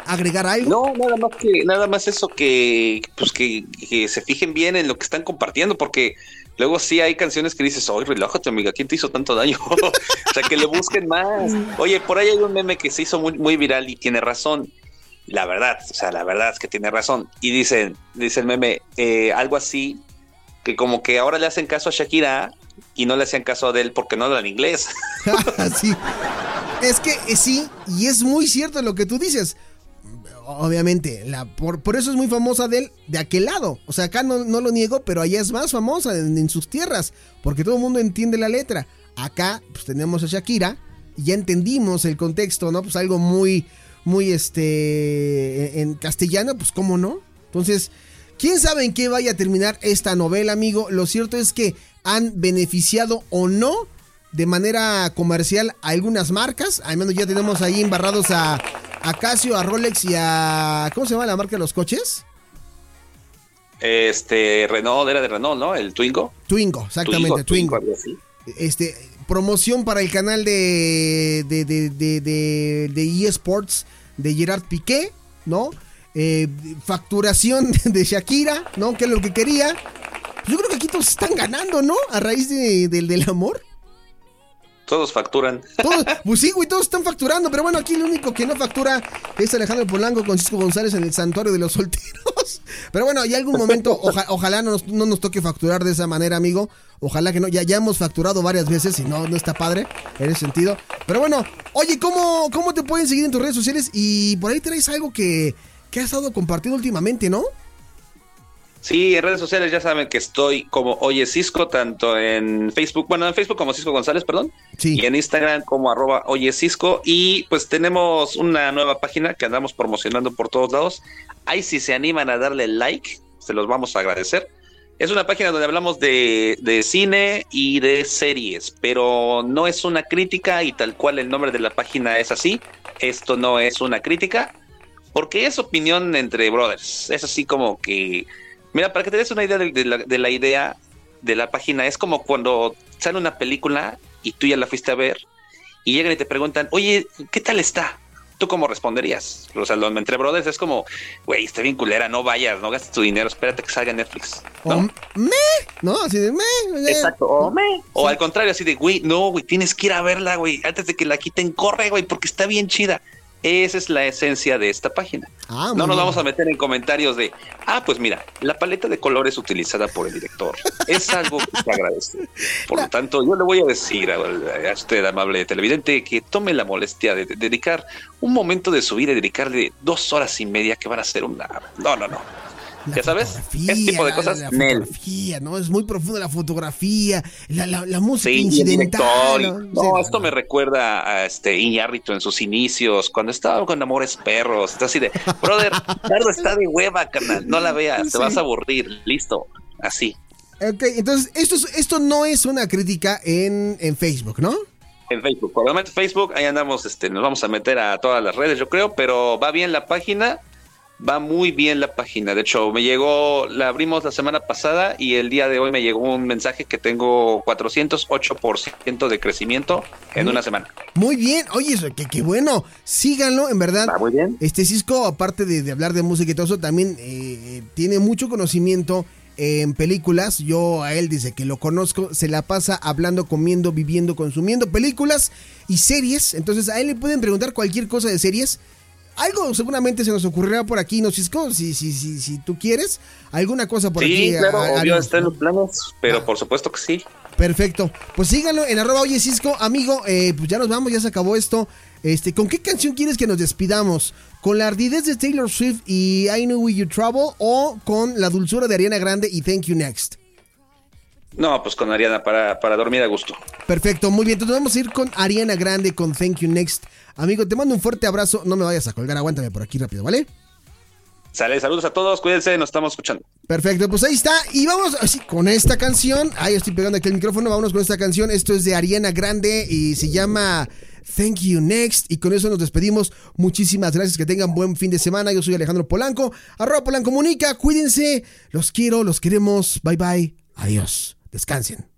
¿Agregar algo? No, nada más que nada más eso que pues que, que se fijen bien en lo que están compartiendo porque luego sí hay canciones que dices, "Oye, relájate, amiga, ¿quién te hizo tanto daño?" o sea, que le busquen más. Oye, por ahí hay un meme que se hizo muy viral y tiene razón. La verdad, o sea, la verdad es que tiene razón. Y dicen, dice el meme, eh, algo así, que como que ahora le hacen caso a Shakira y no le hacían caso a él porque no hablan inglés. sí. Es que eh, sí, y es muy cierto lo que tú dices. Obviamente, la, por, por eso es muy famosa de de aquel lado. O sea, acá no, no lo niego, pero allá es más famosa en, en sus tierras, porque todo el mundo entiende la letra. Acá, pues tenemos a Shakira, y ya entendimos el contexto, ¿no? Pues algo muy, muy, este, en castellano, pues cómo no. Entonces, ¿quién sabe en qué vaya a terminar esta novela, amigo? Lo cierto es que han beneficiado o no de manera comercial a algunas marcas. Al menos ya tenemos ahí embarrados a, a Casio, a Rolex y a... ¿Cómo se llama la marca de los coches? Este, Renault era de Renault, ¿no? El Twingo. Twingo, exactamente, Twingo. Este, promoción para el canal de, de, de, de, de, de eSports de Gerard Piqué, ¿no? Eh, facturación de Shakira, ¿no? Que es lo que quería. Yo creo que aquí todos están ganando, ¿no? A raíz de- del- del amor. Todos facturan. Todos, pues sí, güey, todos están facturando, pero bueno, aquí el único que no factura es Alejandro Polanco con Cisco González en el santuario de los solteros. Pero bueno, y algún momento, oja- ojalá no nos, no nos toque facturar de esa manera, amigo. Ojalá que no, ya, ya hemos facturado varias veces y no, no está padre en ese sentido. Pero bueno, oye, ¿cómo, ¿cómo te pueden seguir en tus redes sociales? Y por ahí traes algo que, que has estado compartiendo últimamente, ¿no? Sí, en redes sociales ya saben que estoy como Oye Cisco, tanto en Facebook, bueno, en Facebook como Cisco González, perdón, Sí. y en Instagram como arroba Oye Cisco. Y pues tenemos una nueva página que andamos promocionando por todos lados. Ahí si se animan a darle like, se los vamos a agradecer. Es una página donde hablamos de, de cine y de series, pero no es una crítica y tal cual el nombre de la página es así. Esto no es una crítica, porque es opinión entre brothers. Es así como que Mira, para que te des una idea de, de la, de la idea de la página, es como cuando sale una película y tú ya la fuiste a ver y llegan y te preguntan, oye, ¿qué tal está? ¿Tú cómo responderías? O sea, lo entre brothers es como, güey, está bien culera, no vayas, no gastes tu dinero, espérate que salga Netflix. O ¿no? me, ¿no? Así de me. Exacto. O, o al contrario, así de, güey, no, güey, tienes que ir a verla, güey, antes de que la quiten, corre, güey, porque está bien chida. Esa es la esencia de esta página. Ah, no nos vamos a meter en comentarios de, ah, pues mira, la paleta de colores utilizada por el director es algo que se agradece. Por lo tanto, yo le voy a decir a, a usted, amable televidente, que tome la molestia de, de dedicar un momento de su vida y dedicarle dos horas y media que van a ser una... No, no, no. La ¿Ya sabes? Este tipo de la- cosas, La, Nel. fotografía, ¿no? Es muy profunda la fotografía, la, la, la música Sí, y el incidental. director, y- ¿no? No, Sí, esto me recuerda a este Iñárritu en sus inicios, cuando estaba con Amores Perros. Está así de, brother, Dardo está de hueva, carnal. No la veas, Sí. te vas a aburrir. Listo. Así. Ok, entonces esto, es- esto no es una crítica en, en Facebook, ¿no? En Facebook, probablemente Facebook, ahí andamos, este, nos vamos a meter a todas las redes, yo creo, pero va bien la página, va muy bien la página. De hecho, me llegó, la abrimos la semana pasada y el día de hoy me llegó un mensaje que tengo 408% de crecimiento en una semana. Muy bien, oye, eso, qué, qué bueno. Síganlo, en verdad. Va muy bien. Este Cisco, aparte de, de hablar de música y todo eso, también eh, tiene mucho conocimiento en películas. Yo a él dice que lo conozco, se la pasa hablando, comiendo, viviendo, consumiendo películas y series. Entonces a él le pueden preguntar cualquier cosa de series. Algo seguramente se nos ocurrirá por aquí, ¿no, Cisco? Si, si, si, si tú quieres. Alguna cosa por aquí. Sí, claro, a- obvio, está en los planos, pero por supuesto que sí. Perfecto. Pues síganlo en arroba oye Cisco. Amigo, eh, pues ya nos vamos, ya se acabó esto. Este, ¿Con qué canción quieres que nos despidamos? ¿Con la ardidez de Taylor Swift y I Know Where You Trouble? ¿O con la dulzura de Ariana Grande y Thank You Next? No, pues con Ariana para, para dormir a gusto. Perfecto, muy bien. Entonces vamos a ir con Ariana Grande con Thank You Next. Amigo, te mando un fuerte abrazo. No me vayas a colgar, aguántame por aquí rápido, ¿vale? Sale, saludos a todos, cuídense, nos estamos escuchando. Perfecto, pues ahí está. Y vamos así con esta canción. Ahí estoy pegando aquí el micrófono. Vámonos con esta canción. Esto es de Ariana Grande y se llama Thank You Next. Y con eso nos despedimos. Muchísimas gracias. Que tengan buen fin de semana. Yo soy Alejandro Polanco. Arroba Polanco Comunica. Cuídense. Los quiero, los queremos. Bye bye. Adiós. Descansen.